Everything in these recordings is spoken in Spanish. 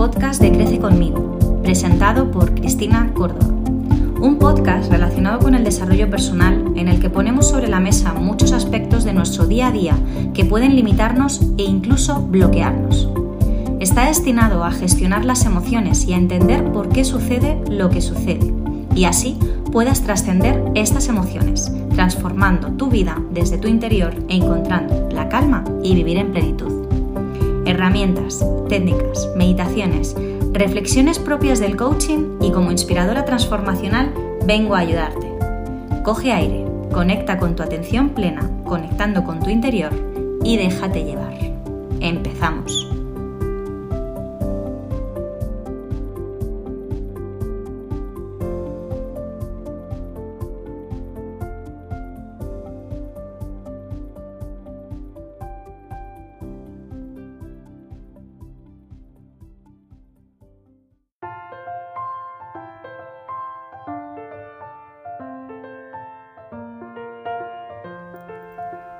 podcast de Crece conmigo, presentado por Cristina Córdoba. Un podcast relacionado con el desarrollo personal en el que ponemos sobre la mesa muchos aspectos de nuestro día a día que pueden limitarnos e incluso bloquearnos. Está destinado a gestionar las emociones y a entender por qué sucede lo que sucede, y así puedas trascender estas emociones, transformando tu vida desde tu interior e encontrando la calma y vivir en plenitud herramientas, técnicas, meditaciones, reflexiones propias del coaching y como inspiradora transformacional vengo a ayudarte. Coge aire, conecta con tu atención plena, conectando con tu interior y déjate llevar. Empezamos.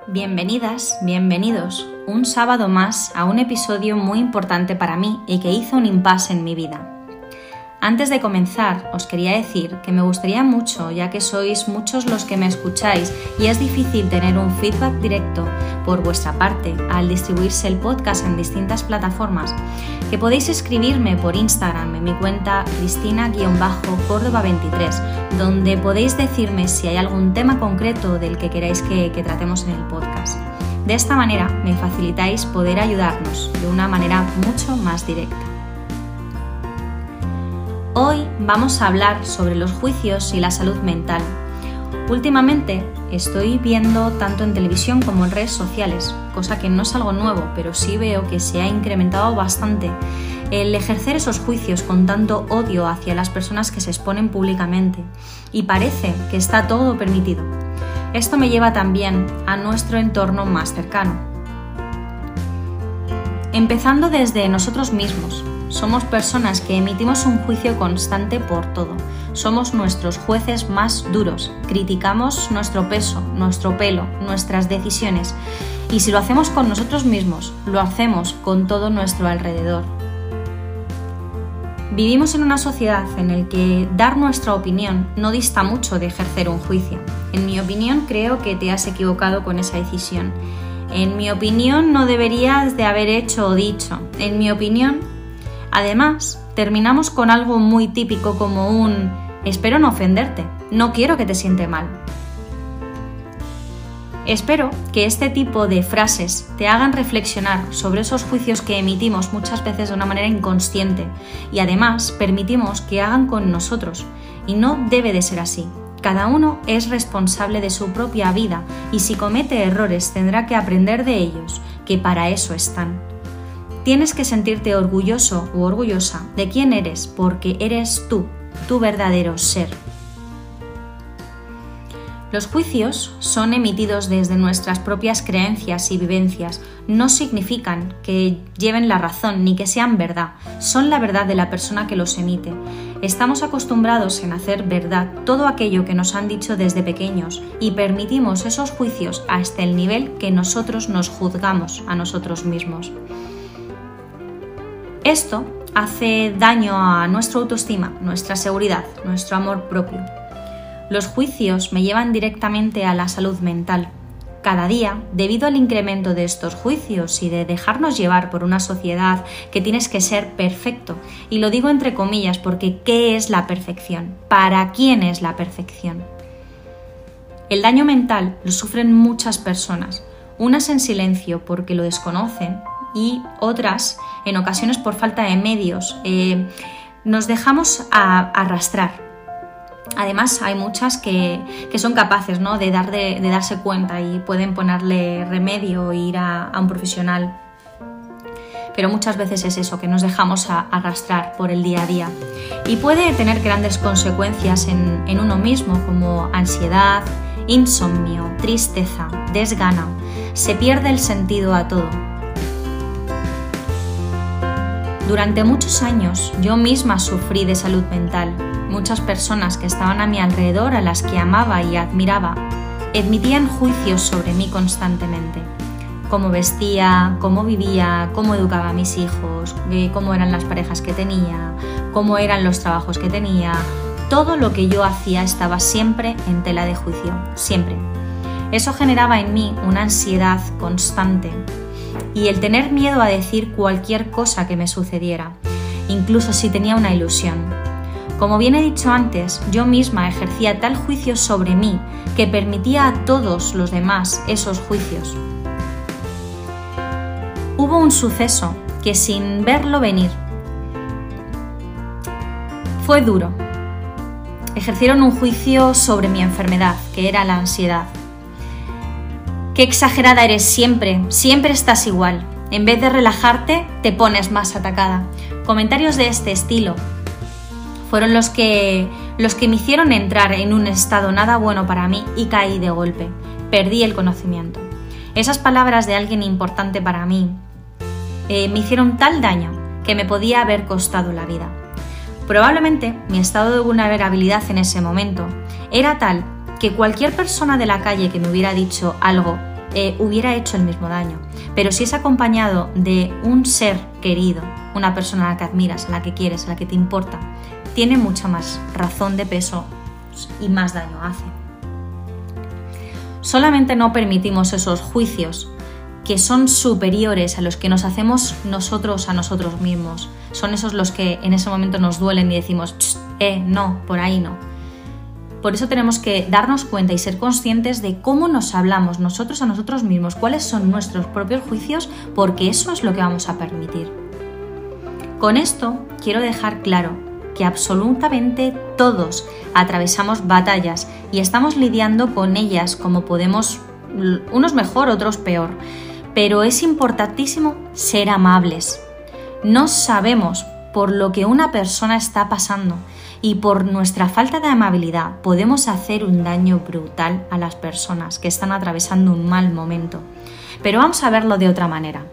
Bienvenidas, bienvenidos un sábado más a un episodio muy importante para mí y que hizo un impasse en mi vida. Antes de comenzar, os quería decir que me gustaría mucho, ya que sois muchos los que me escucháis y es difícil tener un feedback directo por vuestra parte al distribuirse el podcast en distintas plataformas, que podéis escribirme por Instagram en mi cuenta cristina-córdoba23, donde podéis decirme si hay algún tema concreto del que queráis que, que tratemos en el podcast. De esta manera me facilitáis poder ayudarnos de una manera mucho más directa. Hoy vamos a hablar sobre los juicios y la salud mental. Últimamente estoy viendo tanto en televisión como en redes sociales, cosa que no es algo nuevo, pero sí veo que se ha incrementado bastante el ejercer esos juicios con tanto odio hacia las personas que se exponen públicamente. Y parece que está todo permitido. Esto me lleva también a nuestro entorno más cercano. Empezando desde nosotros mismos, somos personas que emitimos un juicio constante por todo. Somos nuestros jueces más duros. Criticamos nuestro peso, nuestro pelo, nuestras decisiones. Y si lo hacemos con nosotros mismos, lo hacemos con todo nuestro alrededor. Vivimos en una sociedad en la que dar nuestra opinión no dista mucho de ejercer un juicio. En mi opinión, creo que te has equivocado con esa decisión. En mi opinión, no deberías de haber hecho o dicho. En mi opinión, Además, terminamos con algo muy típico como un espero no ofenderte, no quiero que te siente mal. Espero que este tipo de frases te hagan reflexionar sobre esos juicios que emitimos muchas veces de una manera inconsciente y además permitimos que hagan con nosotros. Y no debe de ser así. Cada uno es responsable de su propia vida y si comete errores tendrá que aprender de ellos, que para eso están. Tienes que sentirte orgulloso o orgullosa de quién eres porque eres tú, tu verdadero ser. Los juicios son emitidos desde nuestras propias creencias y vivencias. No significan que lleven la razón ni que sean verdad. Son la verdad de la persona que los emite. Estamos acostumbrados en hacer verdad todo aquello que nos han dicho desde pequeños y permitimos esos juicios hasta el nivel que nosotros nos juzgamos a nosotros mismos. Esto hace daño a nuestra autoestima, nuestra seguridad, nuestro amor propio. Los juicios me llevan directamente a la salud mental. Cada día, debido al incremento de estos juicios y de dejarnos llevar por una sociedad que tienes que ser perfecto, y lo digo entre comillas porque ¿qué es la perfección? ¿Para quién es la perfección? El daño mental lo sufren muchas personas, unas en silencio porque lo desconocen y otras en ocasiones por falta de medios. Eh, nos dejamos arrastrar. Además, hay muchas que, son capaces ¿no? de, dar de, darse cuenta y pueden ponerle remedio e ir a, un profesional. Pero muchas veces es eso, que nos dejamos arrastrar por el día a día. Y puede tener grandes consecuencias en, en uno mismo, como ansiedad, insomnio, tristeza, desgana. Se pierde el sentido a todo durante muchos años yo misma sufrí de salud mental. Muchas personas que estaban a mi alrededor, a las que amaba y admiraba, emitían juicios sobre mí constantemente. cómo vestía, cómo vivía, cómo educaba a mis hijos, cómo eran las parejas que tenía, cómo eran los trabajos que tenía. Todo lo que yo hacía estaba siempre en tela de juicio, siempre. Eso generaba en mí una ansiedad constante y el tener miedo a decir cualquier cosa que me sucediera, incluso si tenía una ilusión. Como bien he dicho antes, yo misma ejercía tal juicio sobre mí que permitía a todos los demás esos juicios. Hubo un suceso que sin verlo venir fue duro. Ejercieron un juicio sobre mi enfermedad, que era la ansiedad. Qué exagerada eres siempre, siempre estás igual. En vez de relajarte, te pones más atacada. Comentarios de este estilo fueron los que, los que me hicieron entrar en un estado nada bueno para mí y caí de golpe. Perdí el conocimiento. Esas palabras de alguien importante para mí eh, me hicieron tal daño que me podía haber costado la vida. Probablemente mi estado de vulnerabilidad en ese momento era tal que cualquier persona de la calle que me hubiera dicho algo eh, hubiera hecho el mismo daño. Pero si es acompañado de un ser querido, una persona a la que admiras, a la que quieres, a la que te importa, tiene mucha más razón de peso y más daño hace. Solamente no permitimos esos juicios que son superiores a los que nos hacemos nosotros a nosotros mismos. Son esos los que en ese momento nos duelen y decimos, eh, no, por ahí no. Por eso tenemos que darnos cuenta y ser conscientes de cómo nos hablamos nosotros a nosotros mismos, cuáles son nuestros propios juicios, porque eso es lo que vamos a permitir. Con esto quiero dejar claro que absolutamente todos atravesamos batallas y estamos lidiando con ellas como podemos, unos mejor, otros peor. Pero es importantísimo ser amables. No sabemos por lo que una persona está pasando y por nuestra falta de amabilidad podemos hacer un daño brutal a las personas que están atravesando un mal momento. Pero vamos a verlo de otra manera.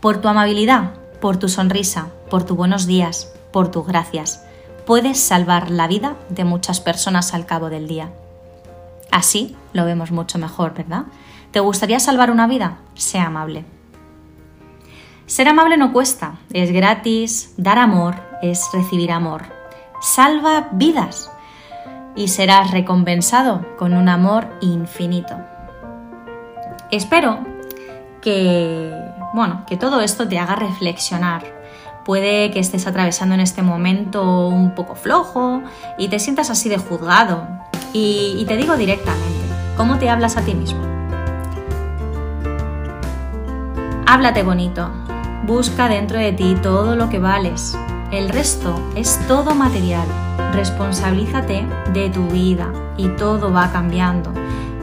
Por tu amabilidad, por tu sonrisa, por tus buenos días, por tus gracias, puedes salvar la vida de muchas personas al cabo del día. Así lo vemos mucho mejor, ¿verdad? ¿Te gustaría salvar una vida? Sea amable. Ser amable no cuesta, es gratis, dar amor es recibir amor. Salva vidas y serás recompensado con un amor infinito. Espero que, bueno, que todo esto te haga reflexionar Puede que estés atravesando en este momento un poco flojo y te sientas así de juzgado. Y, te digo directamente, ¿cómo te hablas a ti mismo? Háblate bonito. Busca dentro de ti todo lo que vales. El resto es todo material. Responsabilízate de tu vida y todo va cambiando.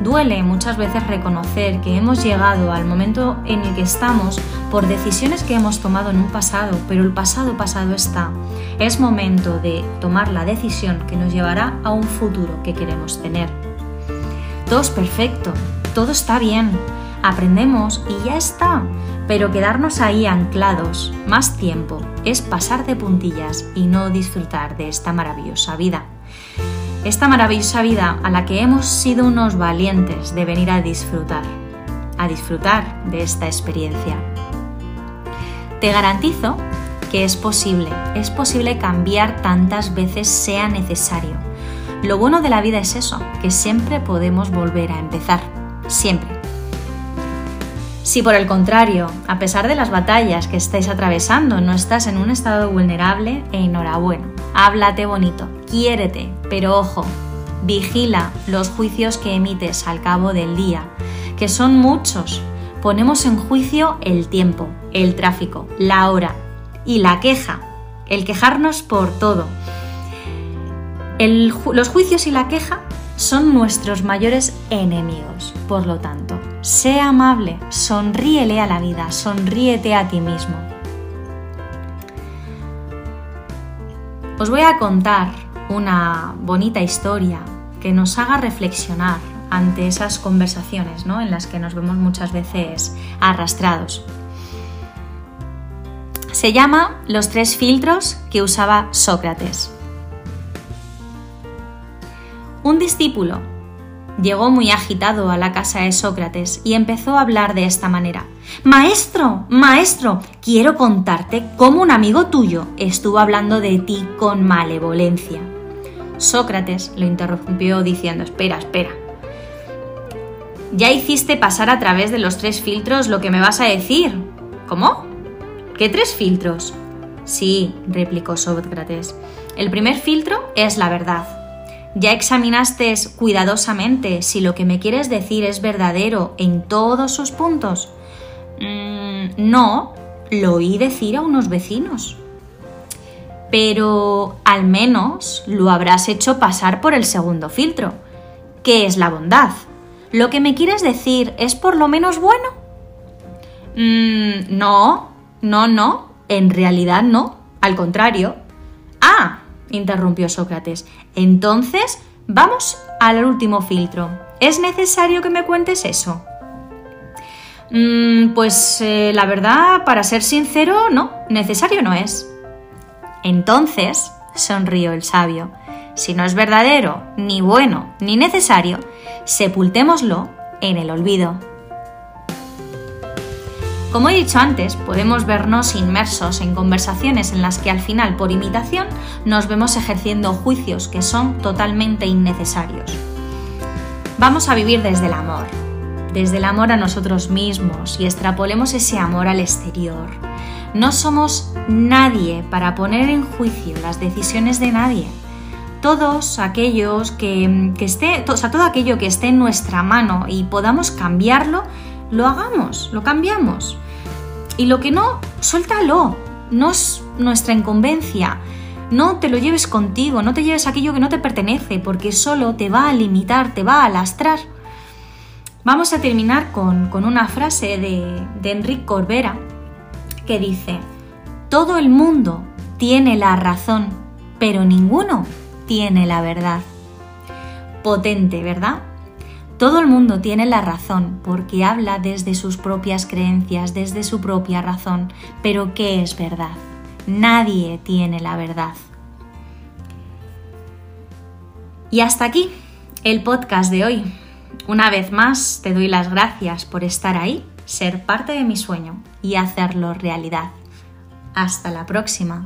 Duele muchas veces reconocer que hemos llegado al momento en el que estamos por decisiones que hemos tomado en un pasado, pero el pasado pasado está. Es momento de tomar la decisión que nos llevará a un futuro que queremos tener. Todo es perfecto, todo está bien, aprendemos y ya está. Pero quedarnos ahí anclados más tiempo es pasar de puntillas y no disfrutar de esta maravillosa vida esta maravillosa vida a la que hemos sido unos valientes de venir a disfrutar, a disfrutar de esta experiencia. Te garantizo que es posible, es posible cambiar tantas veces sea necesario. Lo bueno de la vida es eso, que siempre podemos volver a empezar, siempre. Si por el contrario, a pesar de las batallas que estáis atravesando, no estás en un estado vulnerable, enhorabuena, háblate bonito, quiérete, pero ojo, vigila los juicios que emites al cabo del día, que son muchos. Ponemos en juicio el tiempo, el tráfico, la hora y la queja, el quejarnos por todo. los juicios y la queja son nuestros mayores enemigos. Por lo tanto, sé amable, sonríele a la vida, sonríete a ti mismo. Os voy a contar una bonita historia que nos haga reflexionar ante esas conversaciones ¿no? en las que nos vemos muchas veces arrastrados. Se llama Los tres filtros que usaba Sócrates. Un discípulo llegó muy agitado a la casa de Sócrates y empezó a hablar de esta manera. Maestro, maestro, quiero contarte cómo un amigo tuyo estuvo hablando de ti con malevolencia. Sócrates lo interrumpió diciendo, espera, espera. Ya hiciste pasar a través de los tres filtros lo que me vas a decir. ¿Cómo? ¿Qué tres filtros? Sí, replicó Sócrates. El primer filtro es la verdad. ¿Ya examinaste cuidadosamente si lo que me quieres decir es verdadero en todos sus puntos? Mm, no, lo oí decir a unos vecinos. Pero al menos lo habrás hecho pasar por el segundo filtro, que es la bondad. ¿Lo que me quieres decir es por lo menos bueno? Mm, no, no, no, en realidad no, al contrario. Ah, interrumpió Sócrates. Entonces, vamos al último filtro. ¿Es necesario que me cuentes eso? Mm, pues eh, la verdad, para ser sincero, no, necesario no es. Entonces, sonrió el sabio, si no es verdadero, ni bueno, ni necesario, sepultémoslo en el olvido. Como he dicho antes, podemos vernos inmersos en conversaciones en las que al final, por imitación, nos vemos ejerciendo juicios que son totalmente innecesarios. Vamos a vivir desde el amor, desde el amor a nosotros mismos y extrapolemos ese amor al exterior. No somos nadie para poner en juicio las decisiones de nadie. Todos aquellos que, esté, o sea, todo aquello que esté en nuestra mano y podamos cambiarlo, lo hagamos, lo cambiamos. Y lo que no, suéltalo. No es nuestra incumbencia. No te lo lleves contigo, no te lleves aquello que no te pertenece, porque solo te va a limitar, te va a lastrar. Vamos a terminar con, una frase de, de Enrique Corbera que dice, todo el mundo tiene la razón, pero ninguno tiene la verdad. Potente, ¿verdad? Todo el mundo tiene la razón porque habla desde sus propias creencias, desde su propia razón. Pero ¿qué es verdad? Nadie tiene la verdad. Y hasta aquí el podcast de hoy. Una vez más te doy las gracias por estar ahí, ser parte de mi sueño y hacerlo realidad. Hasta la próxima.